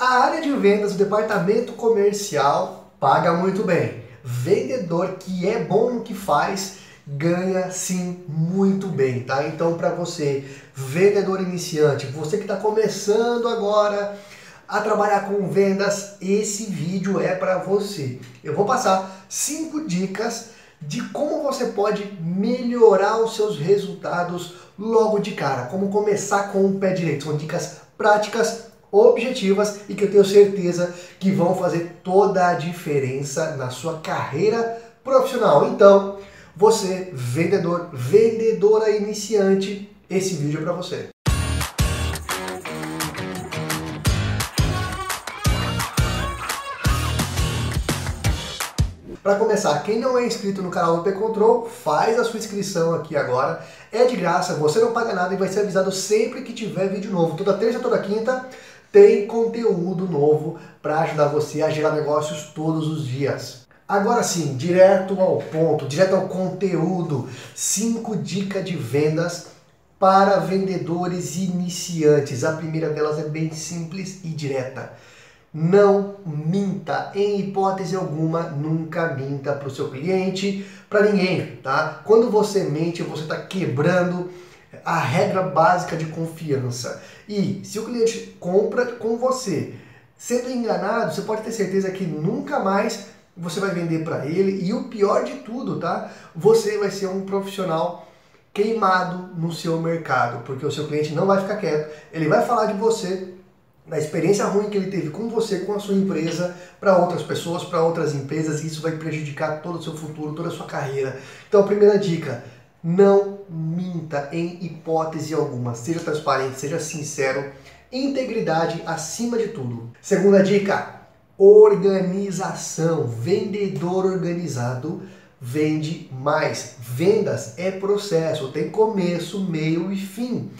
A área de vendas, o departamento comercial, paga muito bem. Vendedor que é bom no que faz, ganha sim muito bem, tá? Então, para você, vendedor iniciante, você que está começando agora a trabalhar com vendas, esse vídeo é para você. Eu vou passar cinco dicas de como você pode melhorar os seus resultados logo de cara, como começar com o pé direito. São dicas práticas, objetivas e que eu tenho certeza que vão fazer toda a diferença na sua carreira profissional. Então, você, vendedor, vendedora iniciante, esse vídeo é para você. Para começar, quem não é inscrito no canal do P-Control, faz a sua inscrição aqui agora. É de graça, você não paga nada e vai ser avisado sempre que tiver vídeo novo. Toda terça, toda quinta tem conteúdo novo para ajudar você a gerar negócios todos os dias. Agora sim, direto ao ponto, direto ao conteúdo. Cinco dicas de vendas para vendedores iniciantes. A primeira delas é bem simples e direta. Não minta, em hipótese alguma, nunca minta para o seu cliente, para ninguém, tá? Quando você mente, você está quebrando a regra básica de confiança. E se o cliente compra com você, sendo enganado, você pode ter certeza que nunca mais você vai vender para ele. E o pior de tudo, tá? Você vai ser um profissional queimado no seu mercado, porque o seu cliente não vai ficar quieto, ele vai falar de você da experiência ruim que ele teve com você, com a sua empresa, para outras pessoas, para outras empresas, e isso vai prejudicar todo o seu futuro, toda a sua carreira. Então, primeira dica, não minta em hipótese alguma. Seja transparente, seja sincero, integridade acima de tudo. Segunda dica, organização. Vendedor organizado vende mais. Vendas é processo, tem começo, meio e fim.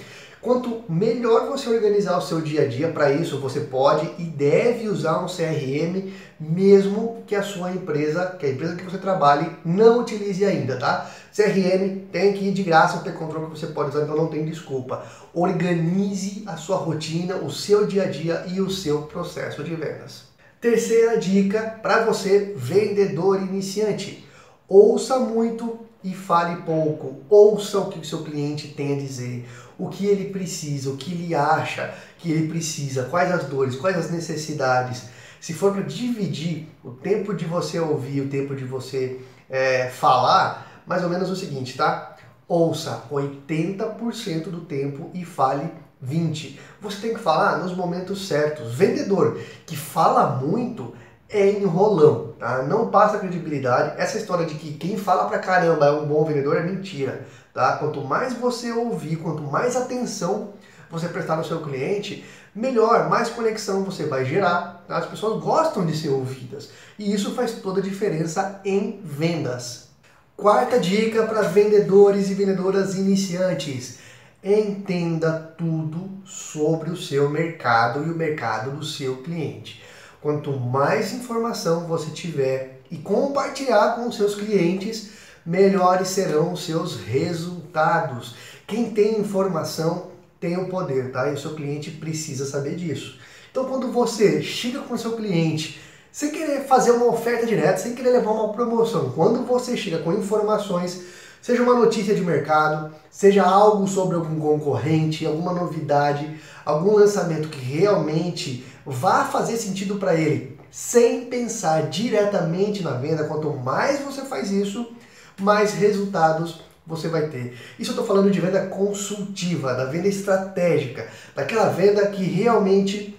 Quanto melhor você organizar o seu dia a dia, para isso você pode e deve usar um CRM, mesmo que a sua empresa, que a empresa que você trabalhe, não utilize ainda, tá? CRM tem que ir de graça ter controle que você pode usar, então não tem desculpa. Organize a sua rotina, o seu dia a dia e o seu processo de vendas. Terceira dica para você, vendedor iniciante. Ouça muito e fale pouco. Ouça o que o seu cliente tem a dizer, o que ele precisa, o que ele acha que ele precisa, quais as dores, quais as necessidades. Se for para dividir o tempo de você ouvir, o tempo de você é, falar, mais ou menos o seguinte, tá? Ouça 80% do tempo e fale 20. Você tem que falar nos momentos certos. Vendedor que fala muito é enrolão, tá? Não passa credibilidade. Essa história de que quem fala pra caramba é um bom vendedor é mentira, tá? Quanto mais você ouvir, quanto mais atenção você prestar no seu cliente, melhor, mais conexão você vai gerar. Tá? As pessoas gostam de ser ouvidas e isso faz toda a diferença em vendas. Quarta dica para vendedores e vendedoras iniciantes: entenda tudo sobre o seu mercado e o mercado do seu cliente. Quanto mais informação você tiver e compartilhar com os seus clientes, melhores serão os seus resultados. Quem tem informação tem o poder, tá? E o seu cliente precisa saber disso. Então, quando você chega com o seu cliente, sem querer fazer uma oferta direta, sem querer levar uma promoção, quando você chega com informações, seja uma notícia de mercado, seja algo sobre algum concorrente, alguma novidade, algum lançamento que realmente vá fazer sentido para ele, sem pensar diretamente na venda, quanto mais você faz isso, mais resultados você vai ter. Isso eu estou falando de venda consultiva, da venda estratégica, daquela venda que realmente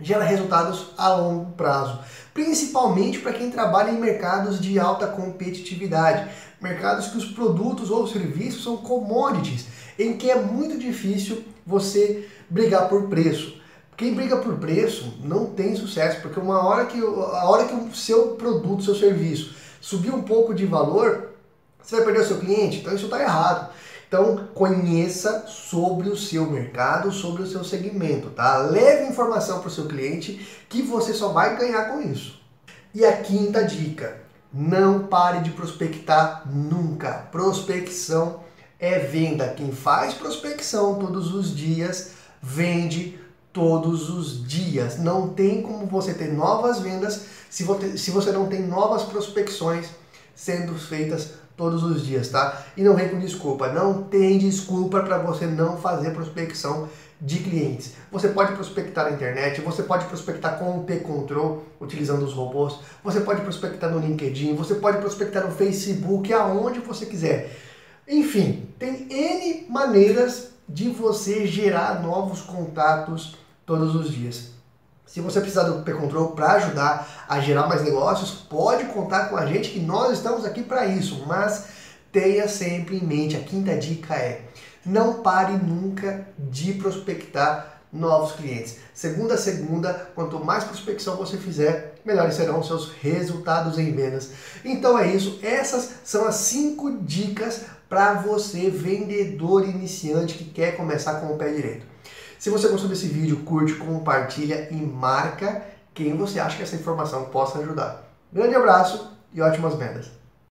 gera resultados a longo prazo, principalmente para quem trabalha em mercados de alta competitividade, mercados que os produtos ou serviços são commodities, em que é muito difícil você brigar por preço. Quem briga por preço não tem sucesso, porque uma hora que a hora que o seu produto, seu serviço subir um pouco de valor, você vai perder o seu cliente. Então isso está errado. Então conheça sobre o seu mercado, sobre o seu segmento, tá? Leve informação para o seu cliente que você só vai ganhar com isso. E a quinta dica: não pare de prospectar nunca. Prospecção é venda. Quem faz prospecção todos os dias vende todos os dias. Não tem como você ter novas vendas se você, não tem novas prospecções sendo feitas todos os dias, tá? E não vem com desculpa, não tem desculpa para você não fazer prospecção de clientes. Você pode prospectar na internet, você pode prospectar com o P-Control, utilizando os robôs, você pode prospectar no LinkedIn, você pode prospectar no Facebook, aonde você quiser. Enfim, tem N maneiras de você gerar novos contatos todos os dias. Se você precisar do P-Control para ajudar a gerar mais negócios, pode contar com a gente que nós estamos aqui para isso, mas tenha sempre em mente, a quinta dica é não pare nunca de prospectar novos clientes. Segunda a segunda, quanto mais prospecção você fizer, melhores serão os seus resultados em vendas. Então é isso, essas são as cinco dicas para você, vendedor iniciante que quer começar com o pé direito. Se você gostou desse vídeo, curte, compartilha e marca quem você acha que essa informação possa ajudar. Grande abraço e ótimas vendas!